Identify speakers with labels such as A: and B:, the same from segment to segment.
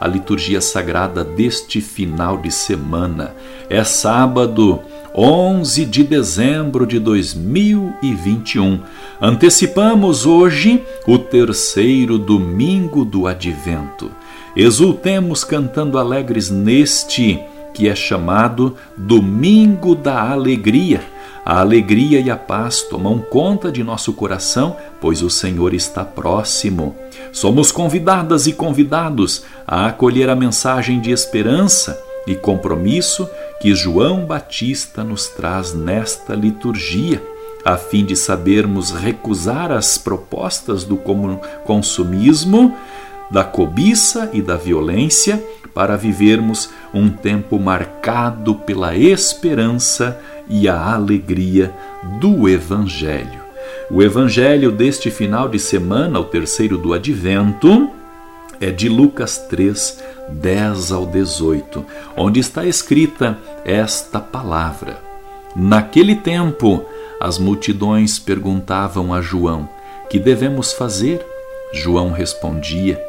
A: a liturgia sagrada deste final de semana. É sábado, 11 de dezembro de 2021. Antecipamos hoje o terceiro domingo do advento. Exultemos cantando alegres neste que é chamado Domingo da Alegria. A alegria e a paz tomam conta de nosso coração, pois o Senhor está próximo. Somos convidadas e convidados a acolher a mensagem de esperança e compromisso que João Batista nos traz nesta liturgia, a fim de sabermos recusar as propostas do consumismo, da cobiça e da violência para vivermos um tempo marcado pela esperança e a alegria do Evangelho. O Evangelho deste final de semana, o terceiro do Advento, é de Lucas 3, 10 ao 18, onde está escrita esta palavra. Naquele tempo, as multidões perguntavam a João: Que devemos fazer? João respondia: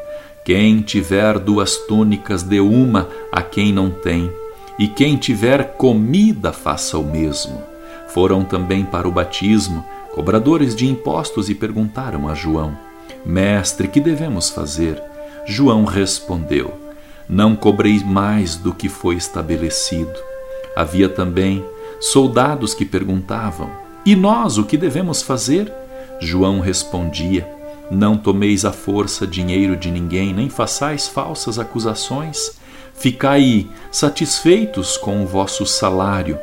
A: quem tiver duas túnicas, dê uma a quem não tem, e quem tiver comida, faça o mesmo. Foram também para o batismo cobradores de impostos e perguntaram a João: Mestre, que devemos fazer? João respondeu: Não cobreis mais do que foi estabelecido. Havia também soldados que perguntavam: E nós o que devemos fazer? João respondia: não tomeis à força dinheiro de ninguém, nem façais falsas acusações. Ficai satisfeitos com o vosso salário.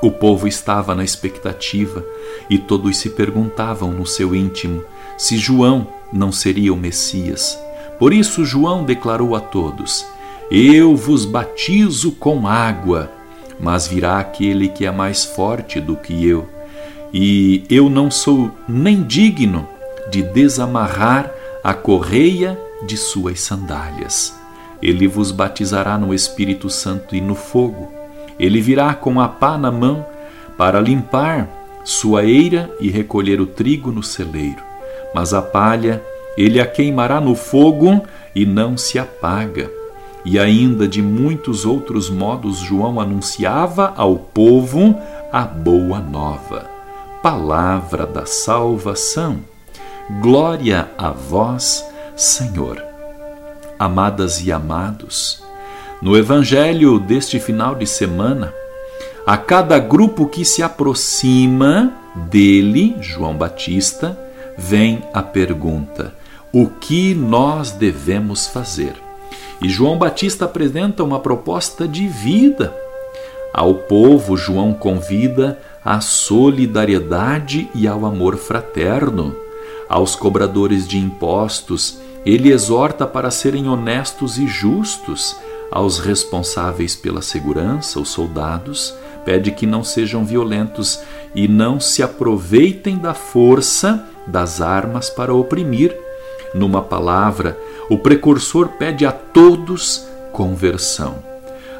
A: O povo estava na expectativa e todos se perguntavam no seu íntimo se João não seria o Messias. Por isso, João declarou a todos: Eu vos batizo com água, mas virá aquele que é mais forte do que eu, e eu não sou nem digno de desamarrar a correia de suas sandálias. Ele vos batizará no Espírito Santo e no fogo. Ele virá com a pá na mão para limpar sua eira e recolher o trigo no celeiro. Mas a palha ele a queimará no fogo e não se apaga. E ainda de muitos outros modos João anunciava ao povo a boa nova. Palavra da salvação. Glória a vós, Senhor. Amadas e amados, no Evangelho deste final de semana, a cada grupo que se aproxima dele, João Batista, vem a pergunta: o que nós devemos fazer? E João Batista apresenta uma proposta de vida. Ao povo, João convida à solidariedade e ao amor fraterno. Aos cobradores de impostos, ele exorta para serem honestos e justos. Aos responsáveis pela segurança, os soldados, pede que não sejam violentos e não se aproveitem da força das armas para oprimir. Numa palavra, o precursor pede a todos conversão,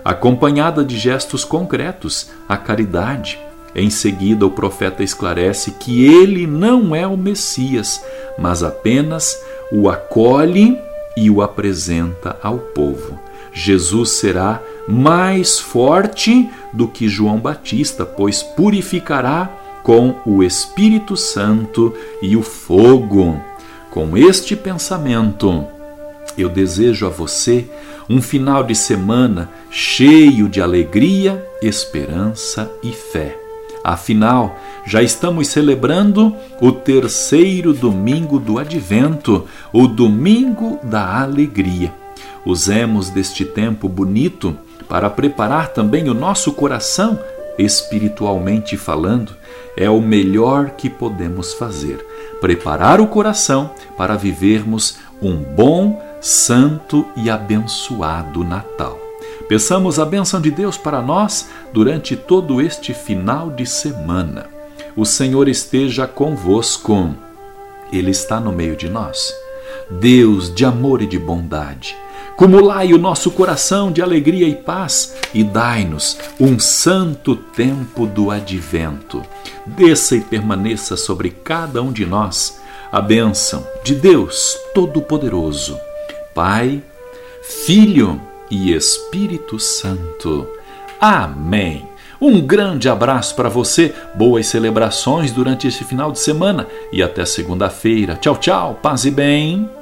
A: acompanhada de gestos concretos, a caridade em seguida, o profeta esclarece que ele não é o Messias, mas apenas o acolhe e o apresenta ao povo. Jesus será mais forte do que João Batista, pois purificará com o Espírito Santo e o fogo. Com este pensamento, eu desejo a você um final de semana cheio de alegria, esperança e fé. Afinal, já estamos celebrando o terceiro domingo do Advento, o domingo da alegria. Usemos deste tempo bonito para preparar também o nosso coração, espiritualmente falando, é o melhor que podemos fazer. Preparar o coração para vivermos um bom, santo e abençoado Natal. Peçamos a bênção de Deus para nós durante todo este final de semana. O Senhor esteja convosco, Ele está no meio de nós. Deus de amor e de bondade, cumulai o nosso coração de alegria e paz e dai-nos um santo tempo do advento. Desça e permaneça sobre cada um de nós a bênção de Deus Todo-Poderoso, Pai, Filho e Espírito Santo. Amém. Um grande abraço para você, boas celebrações durante esse final de semana e até segunda-feira. Tchau, tchau, paz e bem.